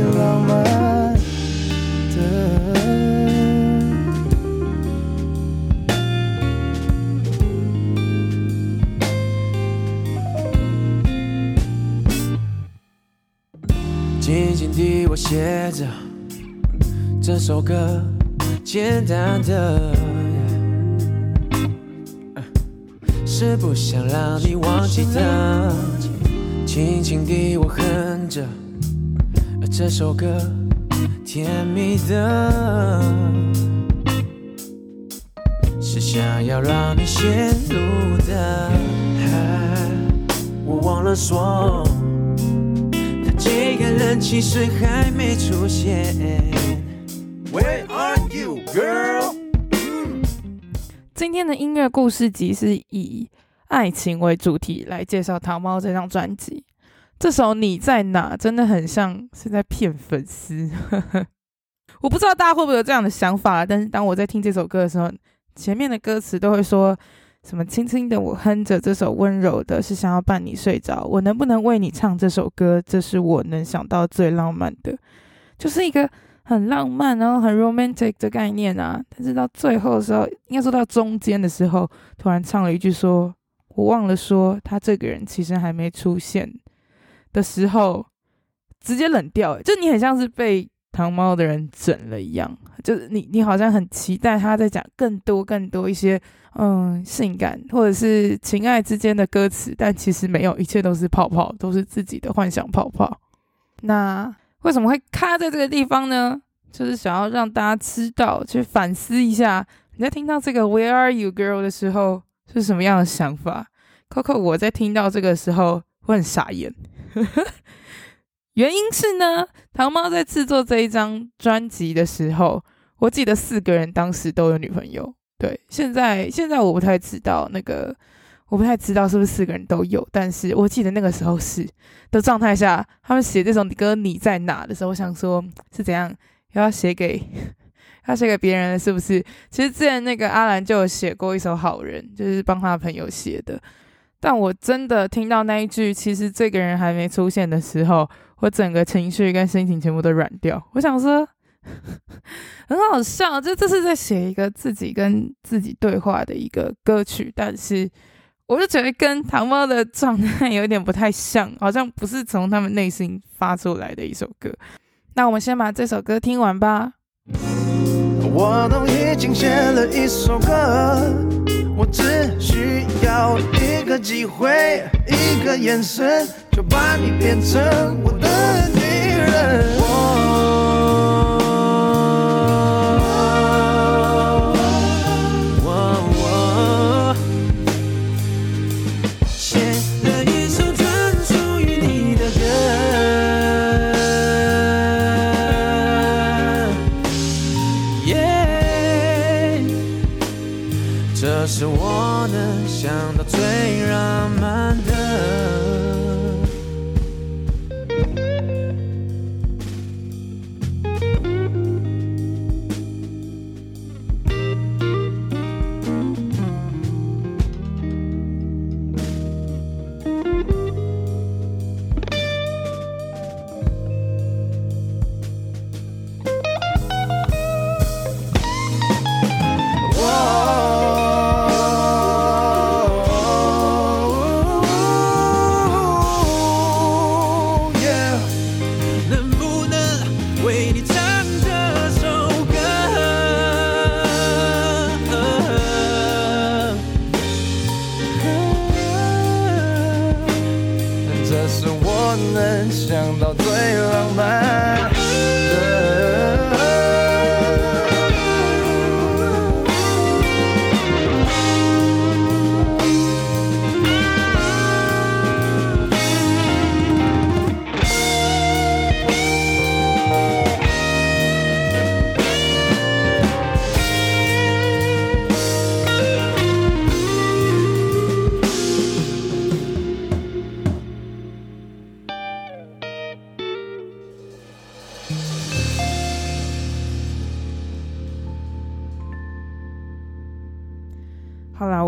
浪漫的。静静地，我写着这首歌，简单的，是不想让你忘记的。轻轻地我哼着这首歌，甜蜜的，是想要让你陷入的。我忘了说。这个人其实还没出现。Where are you, girl？今天的音乐故事集是以爱情为主题来介绍糖猫这张专辑。这首《你在哪》真的很像是在骗粉丝。我不知道大家会不会有这样的想法，但是当我在听这首歌的时候，前面的歌词都会说。什么轻轻的，我哼着这首温柔的，是想要伴你睡着。我能不能为你唱这首歌？这是我能想到最浪漫的，就是一个很浪漫，然后很 romantic 的概念啊。但是到最后的时候，应该说到中间的时候，突然唱了一句说：“我忘了说，他这个人其实还没出现。”的时候，直接冷掉，就你很像是被。糖猫的人整了一样，就是你，你好像很期待他在讲更多、更多一些，嗯，性感或者是情爱之间的歌词，但其实没有，一切都是泡泡，都是自己的幻想泡泡。那为什么会卡在这个地方呢？就是想要让大家知道，去反思一下，你在听到这个 Where Are You Girl 的时候是什么样的想法？Coco，我在听到这个时候我很傻眼。原因是呢，糖猫在制作这一张专辑的时候，我记得四个人当时都有女朋友。对，现在现在我不太知道那个，我不太知道是不是四个人都有，但是我记得那个时候是的状态下，他们写这首歌你在哪的时候，我想说是怎样要写给要写给别人的是不是？其实之前那个阿兰就有写过一首好人，就是帮他的朋友写的。但我真的听到那一句，其实这个人还没出现的时候。我整个情绪跟心情全部都软掉。我想说，很好笑，就这是在写一个自己跟自己对话的一个歌曲，但是我就觉得跟糖猫的状态 有点不太像，好像不是从他们内心发出来的一首歌。那我们先把这首歌听完吧。我都已经写了一首歌，我只需要一个机会，一个眼神。就把你变成我的女人。是我能想到最浪漫的。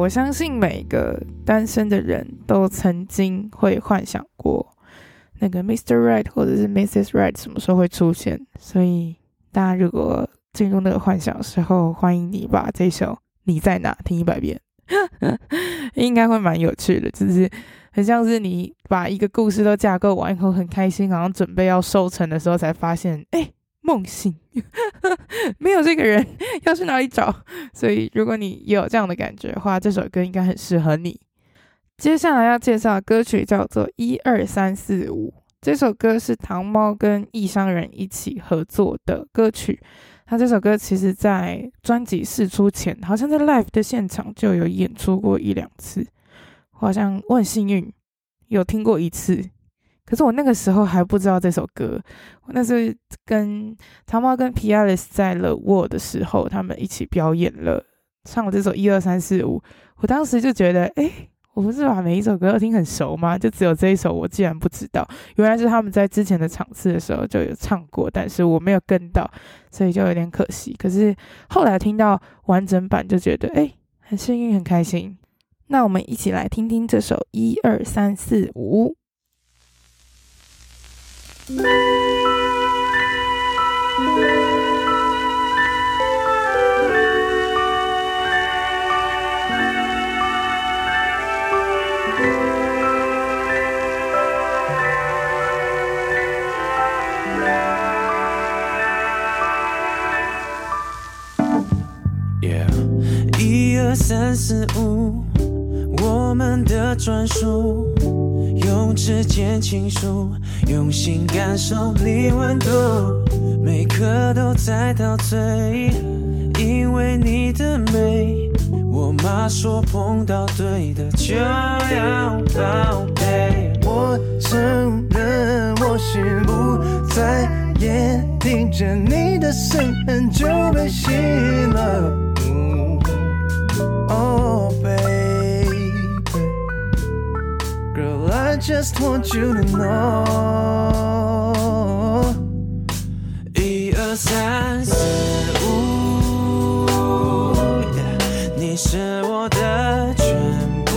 我相信每个单身的人都曾经会幻想过那个 Mr. Right 或者是 Mrs. Right 什么时候会出现。所以大家如果进入那个幻想的时候，欢迎你把这首《你在哪》听一百遍，应该会蛮有趣的。就是很像是你把一个故事都架构完以后，很开心，好像准备要收成的时候，才发现，哎。梦醒，没有这个人，要去哪里找？所以，如果你有这样的感觉的话，这首歌应该很适合你。接下来要介绍的歌曲叫做《一二三四五》，这首歌是糖猫跟异乡人一起合作的歌曲。他这首歌其实，在专辑试出前，好像在 live 的现场就有演出过一两次。我好像我很幸运，有听过一次。可是我那个时候还不知道这首歌，我那是跟糖猫跟 P.Alice 在了沃的时候，他们一起表演了，唱了这首一二三四五。我当时就觉得，哎，我不是把每一首歌都听很熟吗？就只有这一首我竟然不知道，原来是他们在之前的场次的时候就有唱过，但是我没有跟到，所以就有点可惜。可是后来听到完整版，就觉得，哎，很幸运，很开心。那我们一起来听听这首一二三四五。Yeah，一二三四五，我们的专属，用指尖倾诉。用心感受你温度，每刻都在陶醉，因为你的美。我妈说碰到对的就要宝贝。我承认我心不在焉，听见你的声音就被吸引了。Just want you to know，一二三四五你是我的全部。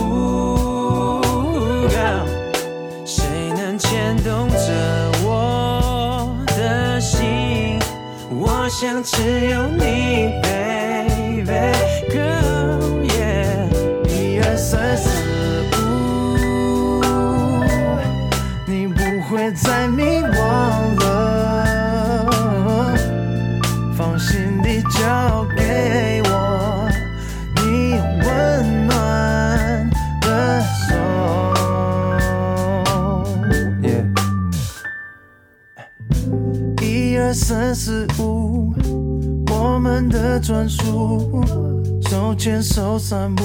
谁能牵动着我的心？我想只有你二三四五，我们的专属，手牵手散步，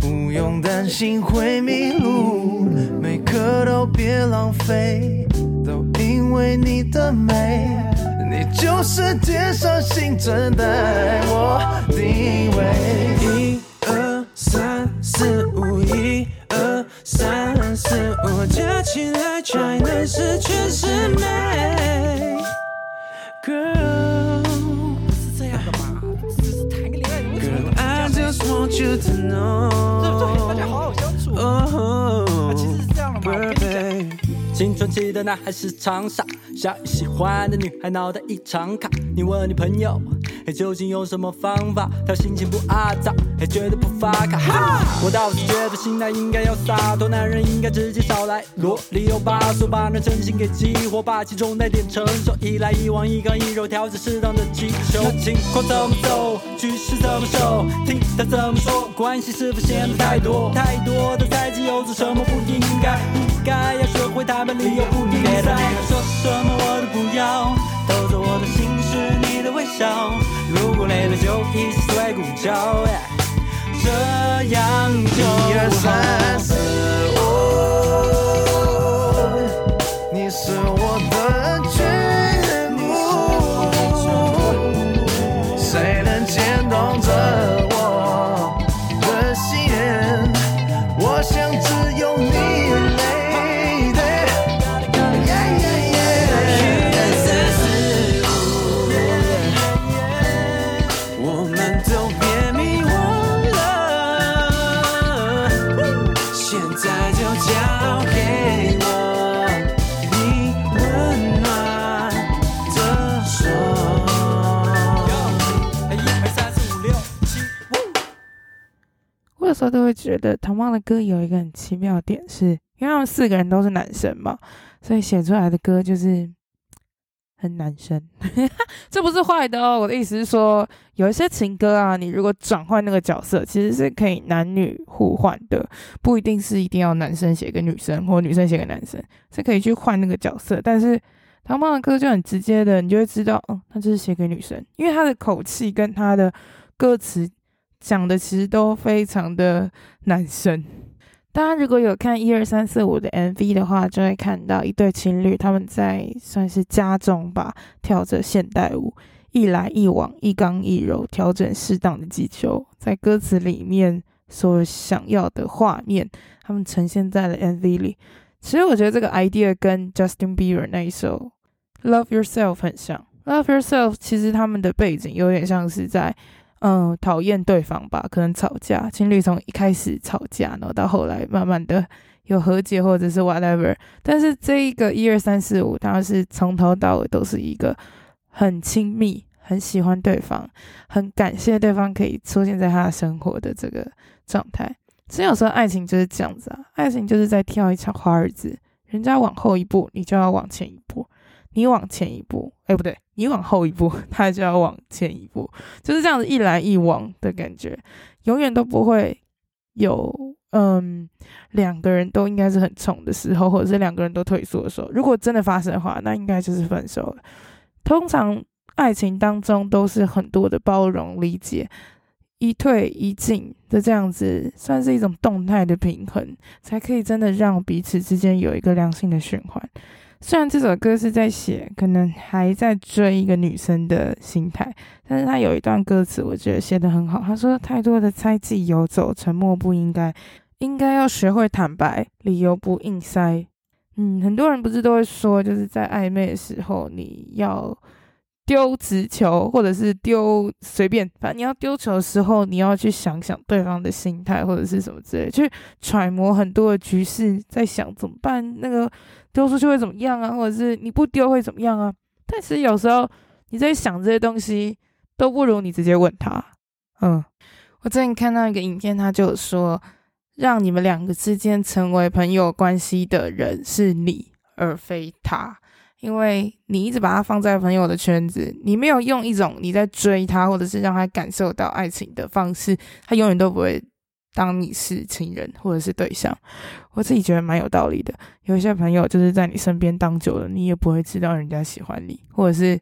不用担心会迷路，每刻都别浪费。都因为你的美，你就是天上星辰，带我定位。青春期的男孩时常傻，小雨喜欢的女孩脑袋异常卡。你问你朋友，嘿，究竟用什么方法，他心情不阿杂，嘿，绝对不发卡。哈，我倒是觉得心态应该要洒脱，男人应该直接少来罗里有把手，把那真心给激活，把其中带点成熟，一来一往，一刚一柔，调整适当的气球。那情况怎么走，局势怎么守，听他怎么说，关系是否显得太多，太多的猜忌，又做什么不应该？应该要学会他。理由不应该说什么我都不要，偷走我的心是你的微笑。如果累了就一起睡午觉，这样就好。时候都会觉得唐猫的歌有一个很奇妙的点是，因为他们四个人都是男生嘛，所以写出来的歌就是很男生。这不是坏的哦，我的意思是说，有一些情歌啊，你如果转换那个角色，其实是可以男女互换的，不一定是一定要男生写给女生，或女生写给男生，是可以去换那个角色。但是唐猫的歌就很直接的，你就会知道，哦，他就是写给女生，因为他的口气跟他的歌词。讲的其实都非常的男生。大家如果有看一二三四五的 MV 的话，就会看到一对情侣，他们在算是家中吧，跳着现代舞，一来一往，一刚一柔，调整适当的技巧，在歌词里面所想要的画面，他们呈现在了 MV 里。其实我觉得这个 idea 跟 Justin Bieber 那一首《Love Yourself》很像，《Love Yourself》其实他们的背景有点像是在。嗯，讨厌对方吧，可能吵架，情侣从一开始吵架，然后到后来慢慢的有和解或者是 whatever。但是这一个一二三四五，他是从头到尾都是一个很亲密、很喜欢对方、很感谢对方可以出现在他的生活的这个状态。其实有时候爱情就是这样子啊，爱情就是在跳一场华尔兹，人家往后一步，你就要往前一步。你往前一步，哎，不对，你往后一步，他就要往前一步，就是这样子一来一往的感觉，永远都不会有，嗯，两个人都应该是很冲的时候，或者是两个人都退缩的时候。如果真的发生的话，那应该就是分手了。通常爱情当中都是很多的包容、理解，一退一进的这样子，算是一种动态的平衡，才可以真的让彼此之间有一个良性的循环。虽然这首歌是在写可能还在追一个女生的心态，但是他有一段歌词，我觉得写得很好。他说：“太多的猜忌游走，沉默不应该，应该要学会坦白，理由不硬塞。”嗯，很多人不是都会说，就是在暧昧的时候，你要丢直球，或者是丢随便，反正你要丢球的时候，你要去想想对方的心态或者是什么之类，去揣摩很多的局势，在想怎么办那个。丢出去会怎么样啊？或者是你不丢会怎么样啊？但是有时候你在想这些东西，都不如你直接问他。嗯，我最近看到一个影片，他就说，让你们两个之间成为朋友关系的人是你，而非他，因为你一直把他放在朋友的圈子，你没有用一种你在追他，或者是让他感受到爱情的方式，他永远都不会。当你是情人或者是对象，我自己觉得蛮有道理的。有一些朋友就是在你身边当久了，你也不会知道人家喜欢你，或者是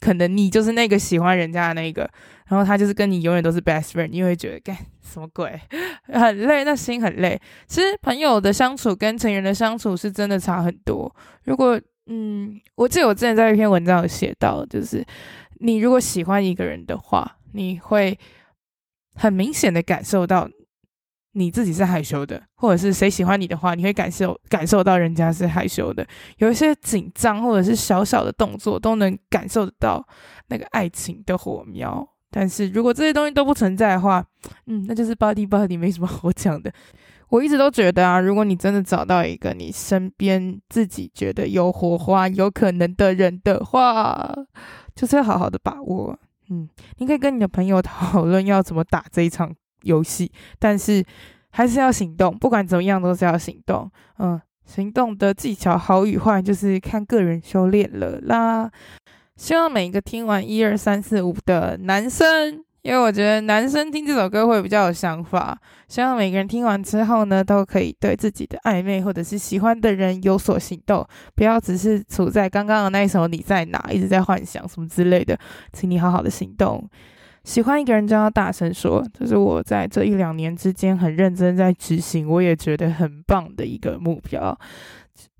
可能你就是那个喜欢人家的那个，然后他就是跟你永远都是 best friend，你会觉得干什么鬼，很累，那心很累。其实朋友的相处跟情人的相处是真的差很多。如果嗯，我记得我之前在一篇文章有写到，就是你如果喜欢一个人的话，你会很明显的感受到。你自己是害羞的，或者是谁喜欢你的话，你会感受感受到人家是害羞的。有一些紧张或者是小小的动作，都能感受得到那个爱情的火苗。但是如果这些东西都不存在的话，嗯，那就是 body body 没什么好讲的。我一直都觉得啊，如果你真的找到一个你身边自己觉得有火花、有可能的人的话，就是要好好的把握。嗯，你可以跟你的朋友讨论要怎么打这一场游戏，但是还是要行动。不管怎么样，都是要行动。嗯，行动的技巧好与坏，就是看个人修炼了啦。希望每一个听完一二三四五的男生。因为我觉得男生听这首歌会比较有想法，希望每个人听完之后呢，都可以对自己的暧昧或者是喜欢的人有所行动，不要只是处在刚刚的那一首你在哪，一直在幻想什么之类的，请你好好的行动。喜欢一个人就要大声说，这是我在这一两年之间很认真在执行，我也觉得很棒的一个目标。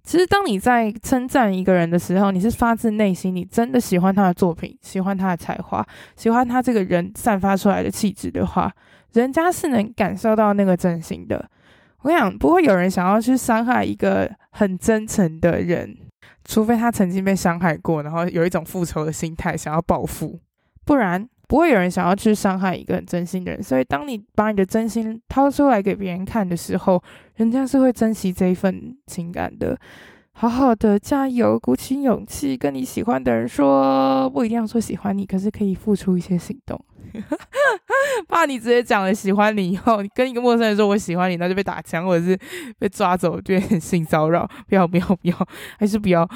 其实，当你在称赞一个人的时候，你是发自内心，你真的喜欢他的作品，喜欢他的才华，喜欢他这个人散发出来的气质的话，人家是能感受到那个真心的。我想，不会有人想要去伤害一个很真诚的人，除非他曾经被伤害过，然后有一种复仇的心态，想要报复，不然。不会有人想要去伤害一个很真心的人，所以当你把你的真心掏出来给别人看的时候，人家是会珍惜这一份情感的。好好的加油，鼓起勇气跟你喜欢的人说，不一定要说喜欢你，可是可以付出一些行动。怕你直接讲了喜欢你以后，你跟一个陌生人说我喜欢你，那就被打枪或者是被抓走，就很性骚扰。不要不要不要，还是不要，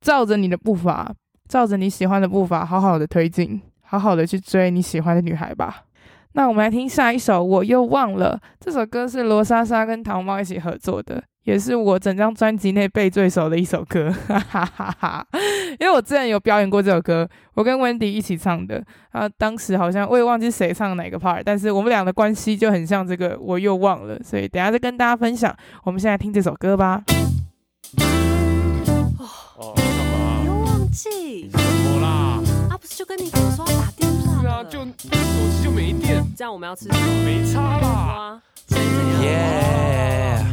照着你的步伐，照着你喜欢的步伐，好好的推进。好好的去追你喜欢的女孩吧。那我们来听下一首，我又忘了。这首歌是罗莎莎跟糖猫一起合作的，也是我整张专辑内背最熟的一首歌。哈哈哈哈！因为我之前有表演过这首歌，我跟 Wendy 一起唱的。啊，当时好像我也忘记谁唱哪个 part，但是我们俩的关系就很像这个，我又忘了。所以等下再跟大家分享。我们现在听这首歌吧。哦，干嘛？又忘记？怎么啦？啊，不是就跟你说要打电话？是啊，就手机就没电。这样我们要吃什么？没差啦。Yeah，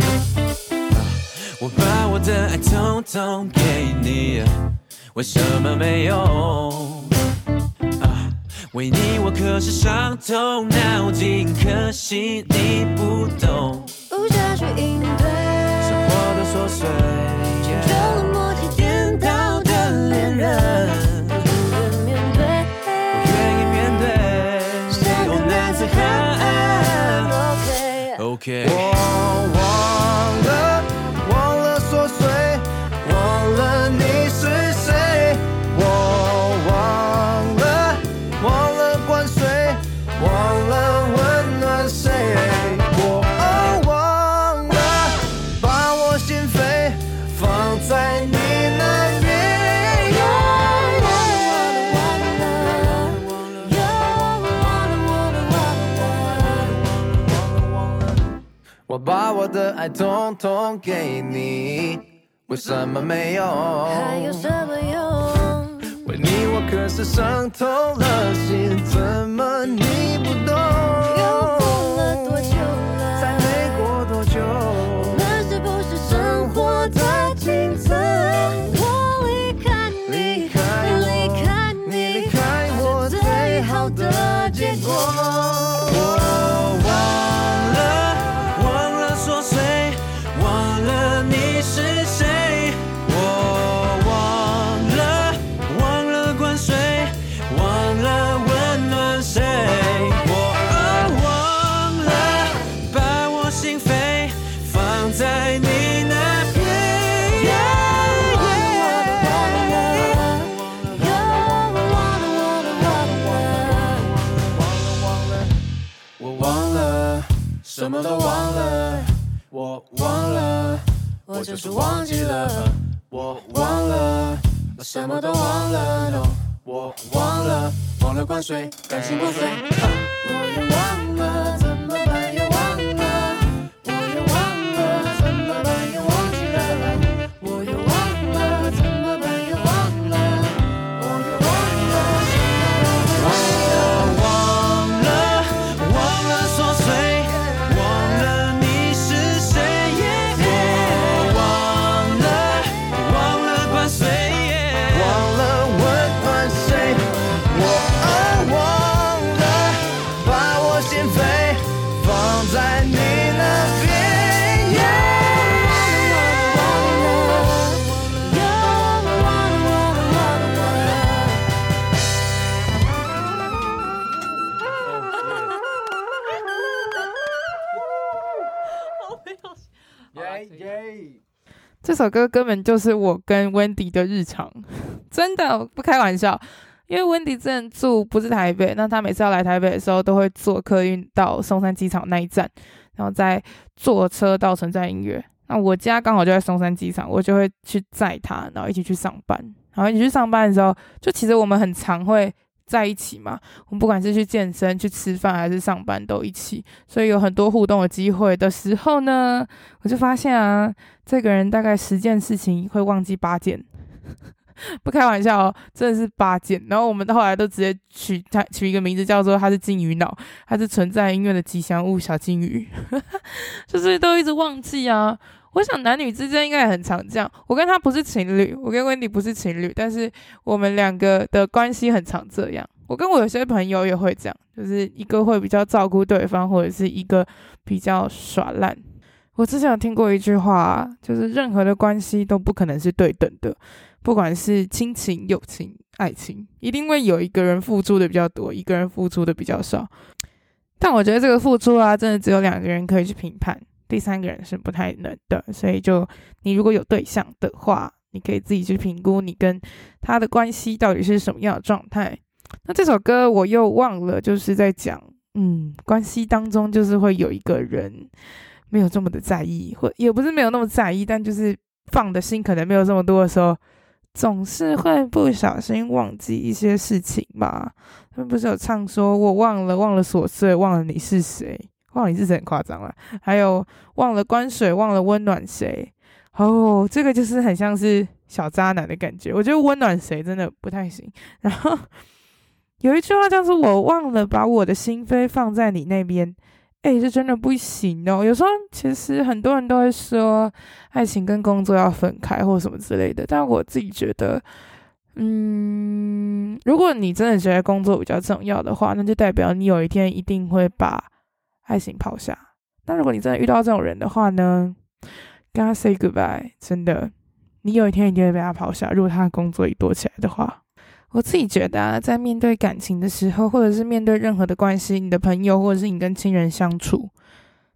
我把我的爱统统给你，为什么没有？啊，为你我可是伤透脑筋，可惜你不懂。不下去应对生活的琐碎。我爱统统给你，为什么没用？还有什么用？为你我可是伤透了心，怎么你不是忘记了，我忘了，什么都忘了，no，我忘了，忘了灌水，感情破碎，我也忘了。这首歌根本就是我跟 Wendy 的日常，真的不开玩笑。因为 Wendy 之前住不是台北，那他每次要来台北的时候，都会坐客运到松山机场那一站，然后再坐车到存在音乐。那我家刚好就在松山机场，我就会去载他，然后一起去上班。然后一起去上班的时候，就其实我们很常会在一起嘛。我们不管是去健身、去吃饭还是上班，都一起，所以有很多互动的机会的时候呢，我就发现啊，这个人大概十件事情会忘记八件。不开玩笑哦，真的是八件。然后我们到后来都直接取他取一个名字，叫做他是金鱼脑，他是存在音乐的吉祥物小金鱼，就是都一直忘记啊。我想男女之间应该也很常这样。我跟他不是情侣，我跟 Wendy 不是情侣，但是我们两个的关系很常这样。我跟我有些朋友也会这样，就是一个会比较照顾对方，或者是一个比较耍烂。我之前有听过一句话，就是任何的关系都不可能是对等的。不管是亲情、友情、爱情，一定会有一个人付出的比较多，一个人付出的比较少。但我觉得这个付出啊，真的只有两个人可以去评判，第三个人是不太能的。所以，就你如果有对象的话，你可以自己去评估你跟他的关系到底是什么样的状态。那这首歌我又忘了，就是在讲，嗯，关系当中就是会有一个人没有这么的在意，或也不是没有那么在意，但就是放的心可能没有这么多的时候。总是会不小心忘记一些事情吧。他们不是有唱说“我忘了，忘了琐碎，忘了你是谁，忘了你是谁”很夸张了。还有忘了关水，忘了温暖谁。哦，这个就是很像是小渣男的感觉。我觉得温暖谁真的不太行。然后有一句话叫做“我忘了把我的心扉放在你那边”。哎、这真的不行哦。有时候其实很多人都会说，爱情跟工作要分开或什么之类的。但我自己觉得，嗯，如果你真的觉得工作比较重要的话，那就代表你有一天一定会把爱情抛下。那如果你真的遇到这种人的话呢，跟他 say goodbye，真的，你有一天一定会被他抛下。如果他的工作一多起来的话。我自己觉得啊，在面对感情的时候，或者是面对任何的关系，你的朋友或者是你跟亲人相处，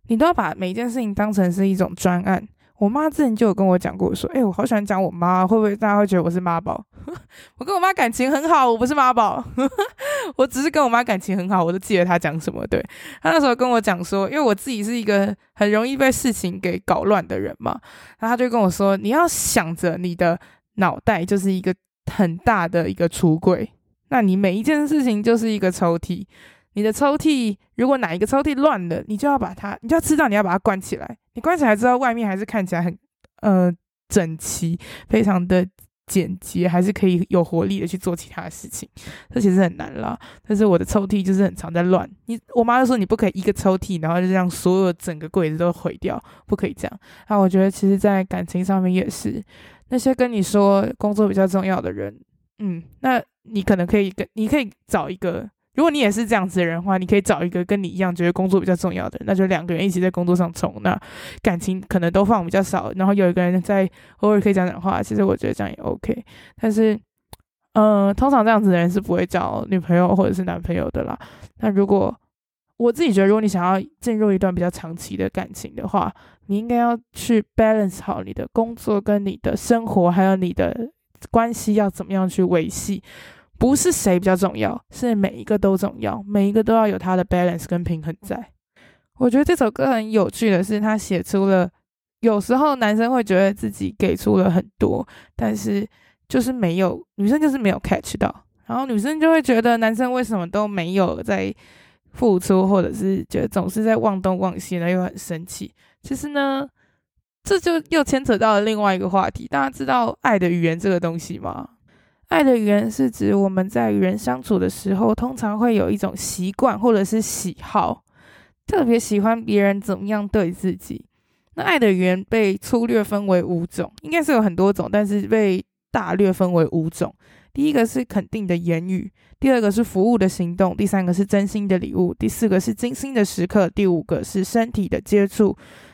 你都要把每一件事情当成是一种专案。我妈之前就有跟我讲过，说：“哎、我好喜欢讲我妈，会不会大家会觉得我是妈宝？我跟我妈感情很好，我不是妈宝，我只是跟我妈感情很好，我都记得她讲什么。对，她那时候跟我讲说，因为我自己是一个很容易被事情给搞乱的人嘛，然后她就跟我说，你要想着你的脑袋就是一个。很大的一个橱柜，那你每一件事情就是一个抽屉。你的抽屉如果哪一个抽屉乱了，你就要把它，你就要知道你要把它关起来。你关起来之后，外面还是看起来很呃整齐，非常的简洁，还是可以有活力的去做其他的事情。这其实很难啦，但是我的抽屉就是很常在乱。你我妈就说你不可以一个抽屉，然后就这样所有整个柜子都毁掉，不可以这样。那我觉得其实，在感情上面也是。那些跟你说工作比较重要的人，嗯，那你可能可以跟，你可以找一个，如果你也是这样子的人的话，你可以找一个跟你一样觉得工作比较重要的人，那就两个人一起在工作上冲，那感情可能都放比较少，然后有一个人在偶尔可以讲讲话，其实我觉得这样也 OK。但是，嗯、通常这样子的人是不会找女朋友或者是男朋友的啦。那如果我自己觉得，如果你想要进入一段比较长期的感情的话，你应该要去 balance 好你的工作跟你的生活，还有你的关系要怎么样去维系。不是谁比较重要，是每一个都重要，每一个都要有它的 balance 跟平衡在。我觉得这首歌很有趣的是，他写出了有时候男生会觉得自己给出了很多，但是就是没有，女生就是没有 catch 到，然后女生就会觉得男生为什么都没有在。付出，或者是觉得总是在忘东忘西呢，又很生气。其实呢，这就又牵扯到了另外一个话题。大家知道爱的语言这个东西吗？爱的语言是指我们在与人相处的时候，通常会有一种习惯或者是喜好，特别喜欢别人怎么样对自己。那爱的语言被粗略分为五种，应该是有很多种，但是被大略分为五种。第一个是肯定的言语，第二个是服务的行动，第三个是真心的礼物，第四个是精心的时刻，第五个是身体的接触。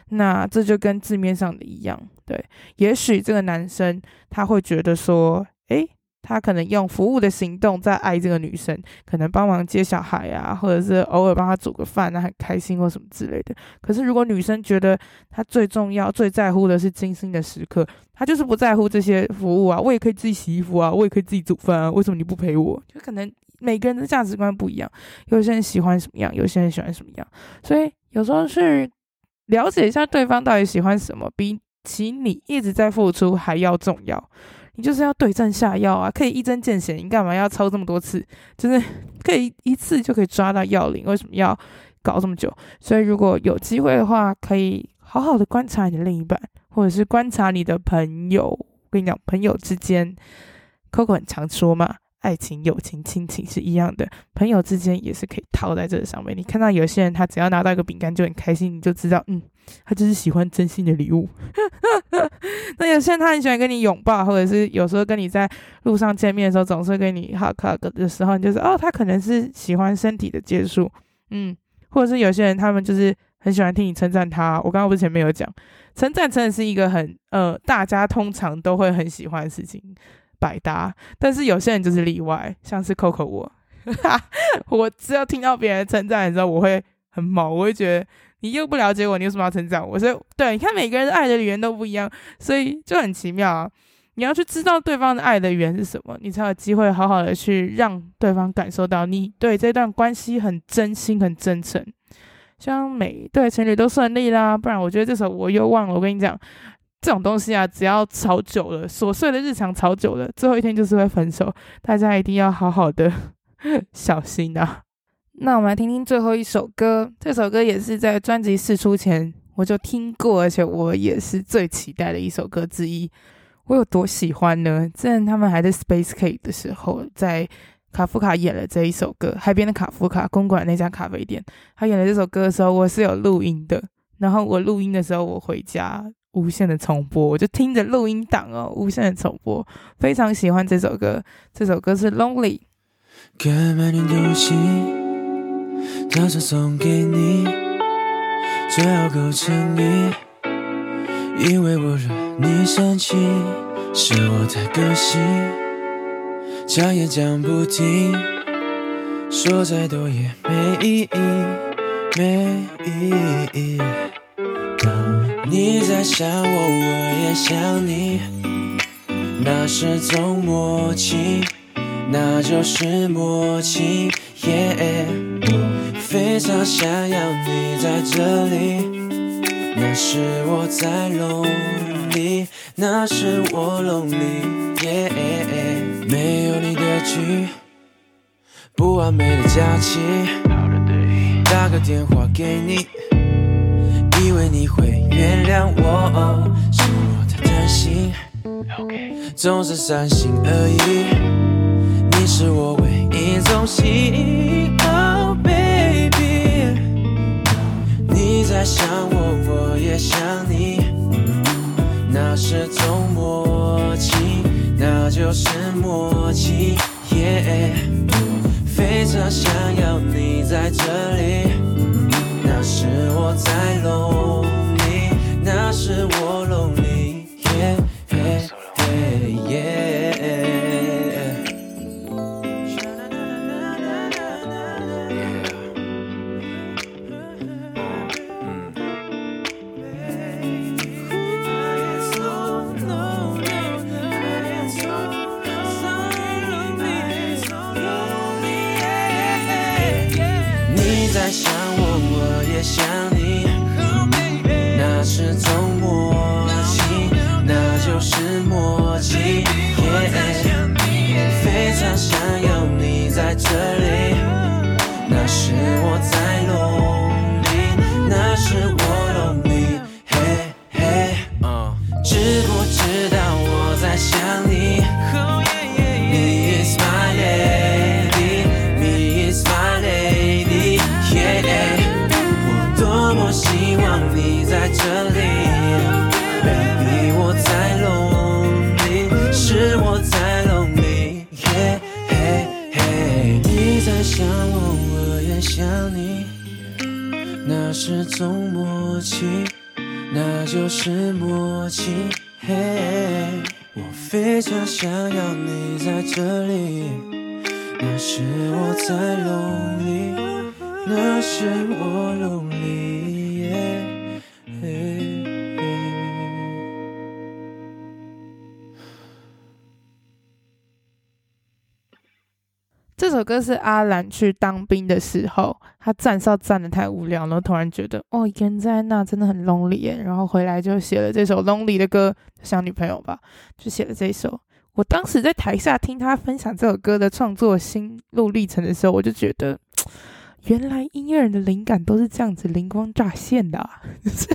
那这就跟字面上的一样，对。也许这个男生他会觉得说，他可能用服务的行动在爱这个女生，可能帮忙接小孩啊，或者是偶尔帮他煮个饭啊，很开心或什么之类的。可是如果女生觉得他最重要、最在乎的是精心的时刻，他就是不在乎这些服务啊。我也可以自己洗衣服啊，我也可以自己煮饭啊，为什么你不陪我？就可能每个人的价值观不一样，有些人喜欢什么样，有些人喜欢什么样，所以有时候是了解一下对方到底喜欢什么，比起你一直在付出还要重要。你就是要对症下药啊，可以一针见血，你干嘛要抽这么多次？就是 可以一次就可以抓到要领，为什么要搞这么久？所以如果有机会的话，可以好好的观察你的另一半，或者是观察你的朋友。我跟你讲，朋友之间，Coco 很常说嘛。爱情、友情、亲情是一样的，朋友之间也是可以套在这个上面。你看到有些人，他只要拿到一个饼干就很开心，你就知道，嗯，他就是喜欢真心的礼物。那有些人他很喜欢跟你拥抱，或者是有时候跟你在路上见面的时候，总是跟你 hug hug 的时候，你就是哦，他可能是喜欢身体的接触，嗯，或者是有些人他们就是很喜欢听你称赞他。我刚刚不是前面有讲，称赞真的是一个很呃，大家通常都会很喜欢的事情。百搭，但是有些人就是例外，像是 Coco 我，我只要听到别人称赞的时候，我会很毛，我会觉得你又不了解我，你为什么要称赞我？所以，对，你看每个人的爱的语言都不一样，所以就很奇妙啊！你要去知道对方的爱的语言是什么，你才有机会好好的去让对方感受到你对这段关系很真心、很真诚。希望每对情侣都顺利啦，不然我觉得这首我又忘了。我跟你讲。这种东西啊，只要吵久了，琐碎的日常吵久了，最后一天就是会分手。大家一定要好好的 小心啊！那我们来听听最后一首歌，这首歌也是在专辑试出前我就听过，而且我也是最期待的一首歌之一。我有多喜欢呢？之前他们还在 Space Cake 的时候，在卡夫卡演了这一首歌，海边的卡夫卡公馆那家咖啡店，他演了这首歌的时候，我是有录音的。然后我录音的时候，我回家。无限的重播，我就听着录音档哦，无限的重播，非常喜欢这首歌。这首歌是《Lonely》。看满脸东西，打算送给你，最好够诚意，因为我惹你生气，是我太个性，讲也讲不听，说再多也没意义，没意义。你在想我，我也想你，那是种默契，那就是默契。Yeah，我非常想要你在这里，那是我在 lonely，那是我 lonely。Yeah，没有你的剧，不完美的假期，打个电话给你。以为你会原谅我，是我太贪心，总是三心二意。你是我唯一中心，Oh baby，你在想我，我也想你，那是种默契，那就是默契。Yeah，非常想要你在这里。那是我在弄你那是我弄你想要你在这里，那是我在 lonely，那是我 lonely，这首歌是阿兰去当兵的时候，他站哨站的太无聊，然后突然觉得哦，一个人在那真的很 lonely 耶，然后回来就写了这首 lonely 的歌，想女朋友吧，就写了这首。我当时在台下听他分享这首歌的创作心路历程的时候，我就觉得，原来音乐人的灵感都是这样子灵光乍现的啊，就是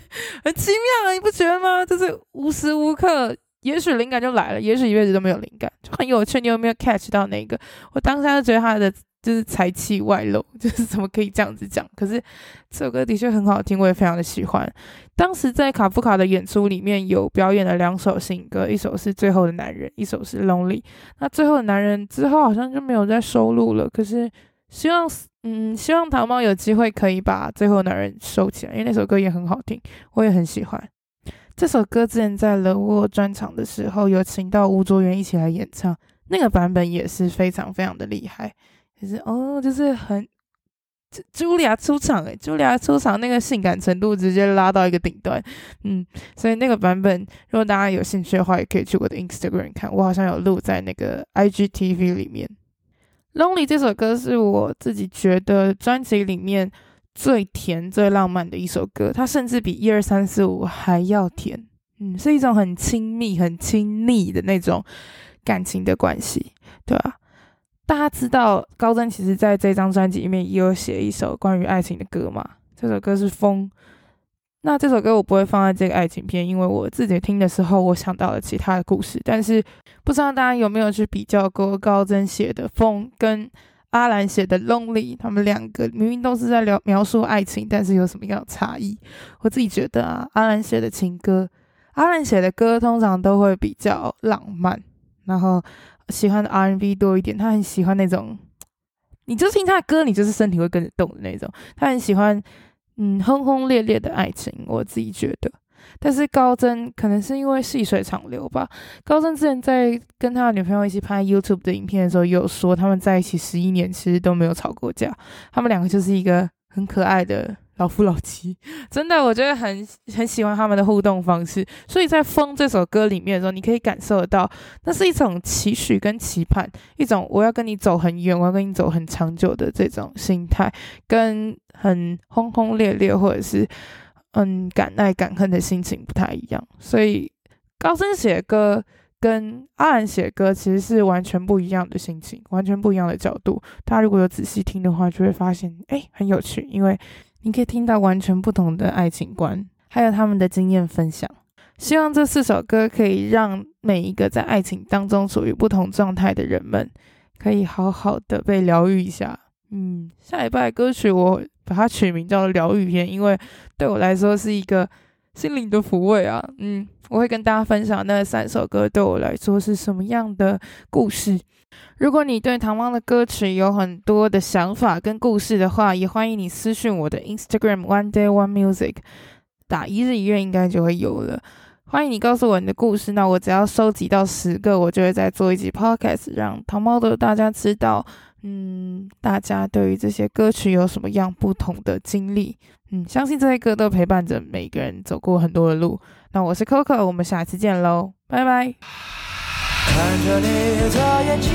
很奇妙啊，你不觉得吗？就是无时无刻。也许灵感就来了，也许一辈子都没有灵感，就很有趣。你有没有 catch 到那个？我当下就觉得他的就是才气外露，就是怎么可以这样子讲？可是这首歌的确很好听，我也非常的喜欢。当时在卡夫卡的演出里面有表演了两首新歌，一首是《最后的男人》，一首是《Lonely》。那《最后的男人》之后好像就没有再收录了。可是希望，嗯，希望糖猫有机会可以把《最后的男人》收起来，因为那首歌也很好听，我也很喜欢。这首歌之前在冷沃专场的时候，有请到吴卓源一起来演唱，那个版本也是非常非常的厉害，就是哦，就是很茱莉亚出场诶，茱莉亚出场那个性感程度直接拉到一个顶端，嗯，所以那个版本如果大家有兴趣的话，也可以去我的 Instagram 看，我好像有录在那个 IGTV 里面。Lonely 这首歌是我自己觉得专辑里面。最甜、最浪漫的一首歌，它甚至比一二三四五还要甜。嗯，是一种很亲密、很亲昵的那种感情的关系，对吧？大家知道高真其实在这张专辑里面也有写一首关于爱情的歌嘛？这首歌是《风》。那这首歌我不会放在这个爱情片，因为我自己听的时候，我想到了其他的故事。但是不知道大家有没有去比较过高真写的《风》跟阿兰写的《Lonely》，他们两个明明都是在聊描述爱情，但是有什么样的差异？我自己觉得啊，阿兰写的情歌，阿兰写的歌通常都会比较浪漫，然后喜欢的 R&B 多一点。他很喜欢那种，你就听他的歌，你就是身体会跟着动的那种。他很喜欢嗯轰轰烈烈的爱情，我自己觉得。但是高真可能是因为细水长流吧。高真之前在跟他的女朋友一起拍 YouTube 的影片的时候，有说他们在一起十一年，其实都没有吵过架。他们两个就是一个很可爱的老夫老妻，真的，我觉得很很喜欢他们的互动方式。所以在《风》这首歌里面的时候，你可以感受得到，那是一种期许跟期盼，一种我要跟你走很远，我要跟你走很长久的这种心态，跟很轰轰烈烈或者是。嗯，敢爱敢恨的心情不太一样，所以高真写歌跟阿兰写歌其实是完全不一样的心情，完全不一样的角度。大家如果有仔细听的话，就会发现，诶，很有趣，因为你可以听到完全不同的爱情观，还有他们的经验分享。希望这四首歌可以让每一个在爱情当中处于不同状态的人们，可以好好的被疗愈一下。嗯，下礼拜歌曲我把它取名叫疗愈篇，因为对我来说是一个心灵的抚慰啊。嗯，我会跟大家分享那三首歌对我来说是什么样的故事。如果你对糖猫的歌曲有很多的想法跟故事的话，也欢迎你私讯我的 Instagram One Day One Music，打一日一月应该就会有了。欢迎你告诉我你的故事，那我只要收集到十个，我就会再做一集 Podcast，让糖猫的大家知道。嗯，大家对于这些歌曲有什么样不同的经历？嗯，相信这些歌都陪伴着每个人走过很多的路。那我是 Coco，我们下次见喽，拜拜。看着你的眼睛